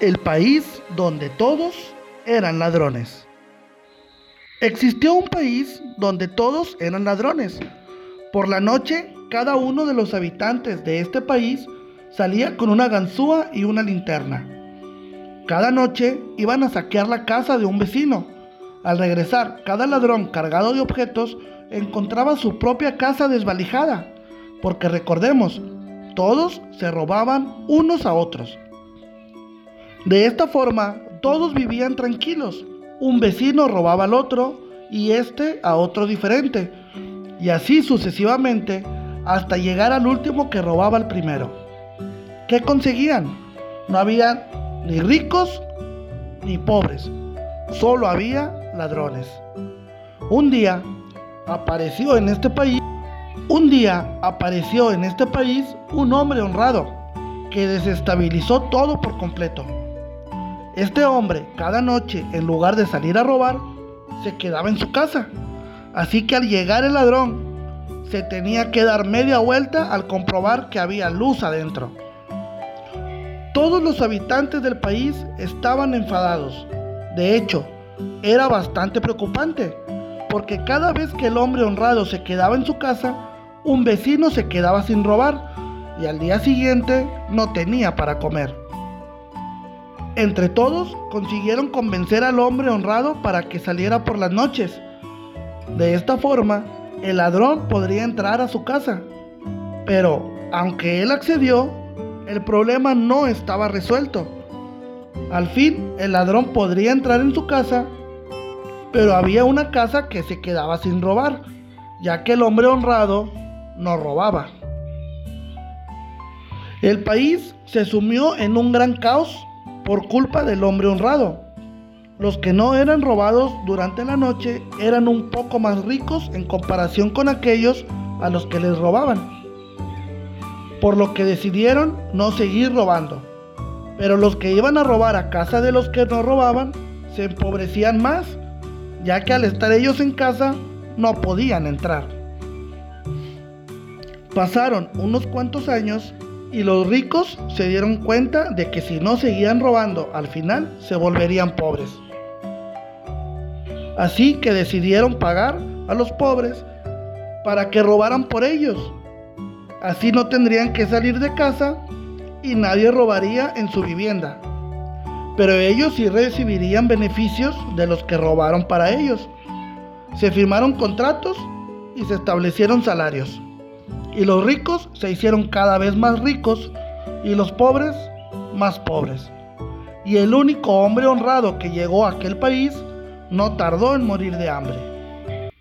El país donde todos eran ladrones. Existió un país donde todos eran ladrones. Por la noche, cada uno de los habitantes de este país salía con una ganzúa y una linterna. Cada noche iban a saquear la casa de un vecino. Al regresar, cada ladrón cargado de objetos encontraba su propia casa desvalijada, porque recordemos, todos se robaban unos a otros. De esta forma, todos vivían tranquilos. Un vecino robaba al otro y este a otro diferente. Y así sucesivamente hasta llegar al último que robaba al primero. ¿Qué conseguían? No había ni ricos ni pobres, solo había ladrones. Un día apareció en este país, un día apareció en este país un hombre honrado que desestabilizó todo por completo. Este hombre cada noche en lugar de salir a robar, se quedaba en su casa. Así que al llegar el ladrón, se tenía que dar media vuelta al comprobar que había luz adentro. Todos los habitantes del país estaban enfadados. De hecho, era bastante preocupante, porque cada vez que el hombre honrado se quedaba en su casa, un vecino se quedaba sin robar y al día siguiente no tenía para comer. Entre todos consiguieron convencer al hombre honrado para que saliera por las noches. De esta forma, el ladrón podría entrar a su casa. Pero, aunque él accedió, el problema no estaba resuelto. Al fin, el ladrón podría entrar en su casa, pero había una casa que se quedaba sin robar, ya que el hombre honrado no robaba. El país se sumió en un gran caos por culpa del hombre honrado. Los que no eran robados durante la noche eran un poco más ricos en comparación con aquellos a los que les robaban por lo que decidieron no seguir robando. Pero los que iban a robar a casa de los que no robaban se empobrecían más, ya que al estar ellos en casa no podían entrar. Pasaron unos cuantos años y los ricos se dieron cuenta de que si no seguían robando al final se volverían pobres. Así que decidieron pagar a los pobres para que robaran por ellos Así no tendrían que salir de casa y nadie robaría en su vivienda. Pero ellos sí recibirían beneficios de los que robaron para ellos. Se firmaron contratos y se establecieron salarios. Y los ricos se hicieron cada vez más ricos y los pobres más pobres. Y el único hombre honrado que llegó a aquel país no tardó en morir de hambre.